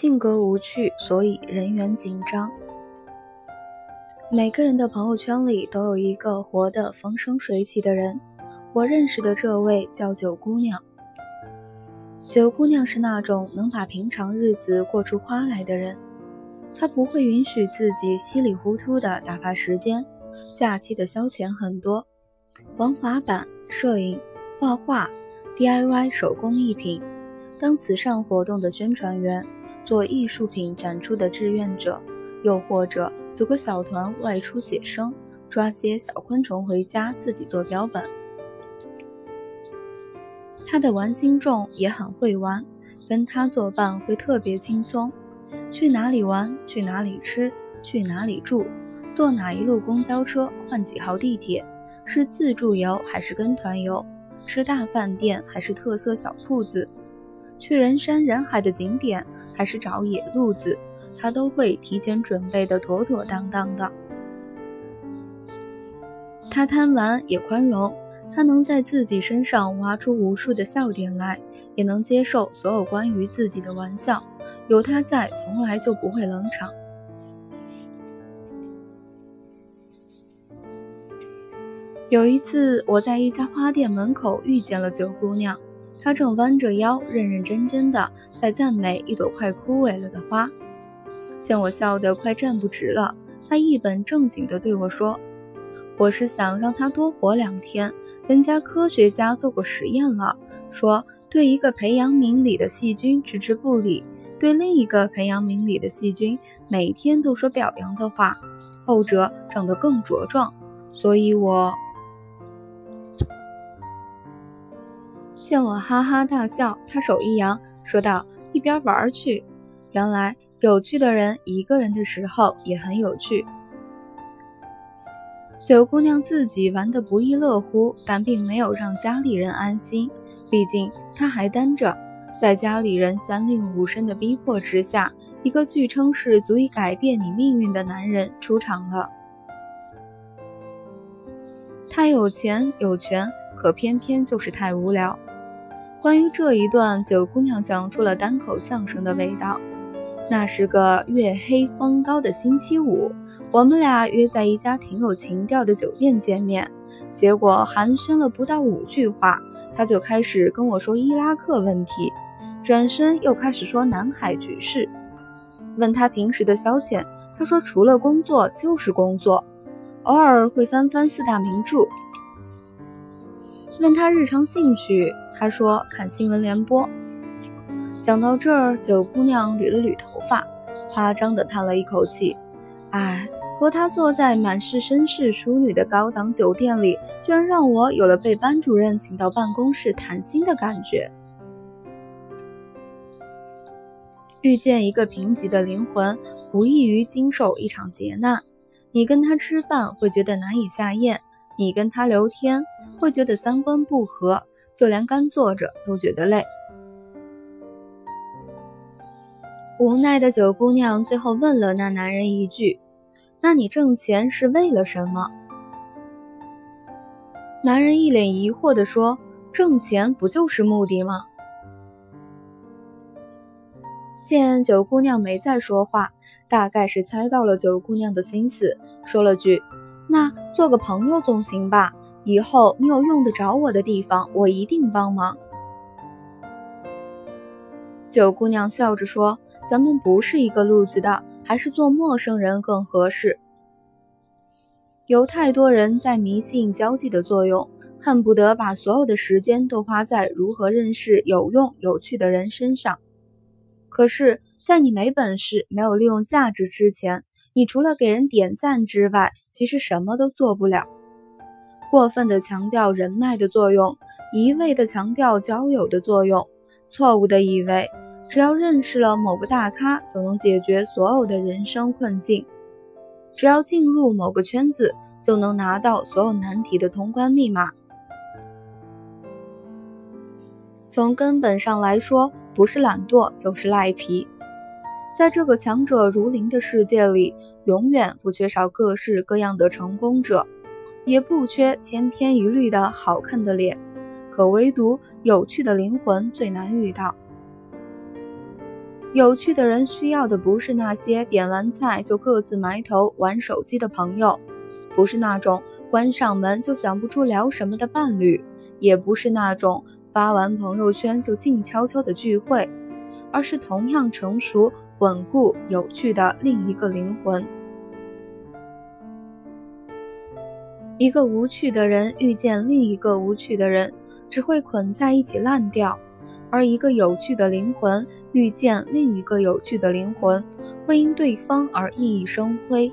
性格无趣，所以人缘紧张。每个人的朋友圈里都有一个活得风生水起的人。我认识的这位叫九姑娘。九姑娘是那种能把平常日子过出花来的人。她不会允许自己稀里糊涂的打发时间。假期的消遣很多，玩滑板、摄影、画画、DIY 手工艺品，当慈善活动的宣传员。做艺术品展出的志愿者，又或者组个小团外出写生，抓些小昆虫回家自己做标本。他的玩心重，也很会玩，跟他作伴会特别轻松。去哪里玩，去哪里吃，去哪里住，坐哪一路公交车，换几号地铁，是自助游还是跟团游，吃大饭店还是特色小铺子，去人山人海的景点。还是找野路子，他都会提前准备的妥妥当当的。他贪玩也宽容，他能在自己身上挖出无数的笑点来，也能接受所有关于自己的玩笑。有他在，从来就不会冷场。有一次，我在一家花店门口遇见了九姑娘。他正弯着腰，认认真真的在赞美一朵快枯萎了的花，见我笑得快站不直了，他一本正经地对我说：“我是想让它多活两天，人家科学家做过实验了，说对一个培养皿里的细菌置之不理，对另一个培养皿里的细菌每天都说表扬的话，后者长得更茁壮。所以，我。”见我哈哈大笑，他手一扬，说道：“一边玩去。”原来有趣的人一个人的时候也很有趣。九姑娘自己玩得不亦乐乎，但并没有让家里人安心。毕竟她还单着，在家里人三令五申的逼迫之下，一个据称是足以改变你命运的男人出场了。他有钱有权，可偏偏就是太无聊。关于这一段，九姑娘讲出了单口相声的味道。那是个月黑风高的星期五，我们俩约在一家挺有情调的酒店见面。结果寒暄了不到五句话，他就开始跟我说伊拉克问题，转身又开始说南海局势。问他平时的消遣，他说除了工作就是工作，偶尔会翻翻四大名著。问他日常兴趣。他说：“看新闻联播。”讲到这儿，九姑娘捋了捋头发，夸张地叹了一口气：“哎，和他坐在满是绅士淑女的高档酒店里，居然让我有了被班主任请到办公室谈心的感觉。遇见一个贫瘠的灵魂，不异于经受一场劫难。你跟他吃饭会觉得难以下咽，你跟他聊天会觉得三观不合。”就连干坐着都觉得累。无奈的九姑娘最后问了那男人一句：“那你挣钱是为了什么？”男人一脸疑惑地说：“挣钱不就是目的吗？”见九姑娘没再说话，大概是猜到了九姑娘的心思，说了句：“那做个朋友总行吧。”以后你有用得着我的地方，我一定帮忙。九姑娘笑着说：“咱们不是一个路子的，还是做陌生人更合适。”有太多人在迷信交际的作用，恨不得把所有的时间都花在如何认识有用有趣的人身上。可是，在你没本事、没有利用价值之前，你除了给人点赞之外，其实什么都做不了。过分的强调人脉的作用，一味的强调交友的作用，错误的以为只要认识了某个大咖就能解决所有的人生困境，只要进入某个圈子就能拿到所有难题的通关密码。从根本上来说，不是懒惰就是赖皮。在这个强者如林的世界里，永远不缺少各式各样的成功者。也不缺千篇一律的好看的脸，可唯独有趣的灵魂最难遇到。有趣的人需要的不是那些点完菜就各自埋头玩手机的朋友，不是那种关上门就想不出聊什么的伴侣，也不是那种发完朋友圈就静悄悄的聚会，而是同样成熟、稳固、有趣的另一个灵魂。一个无趣的人遇见另一个无趣的人，只会捆在一起烂掉；而一个有趣的灵魂遇见另一个有趣的灵魂，会因对方而熠熠生辉。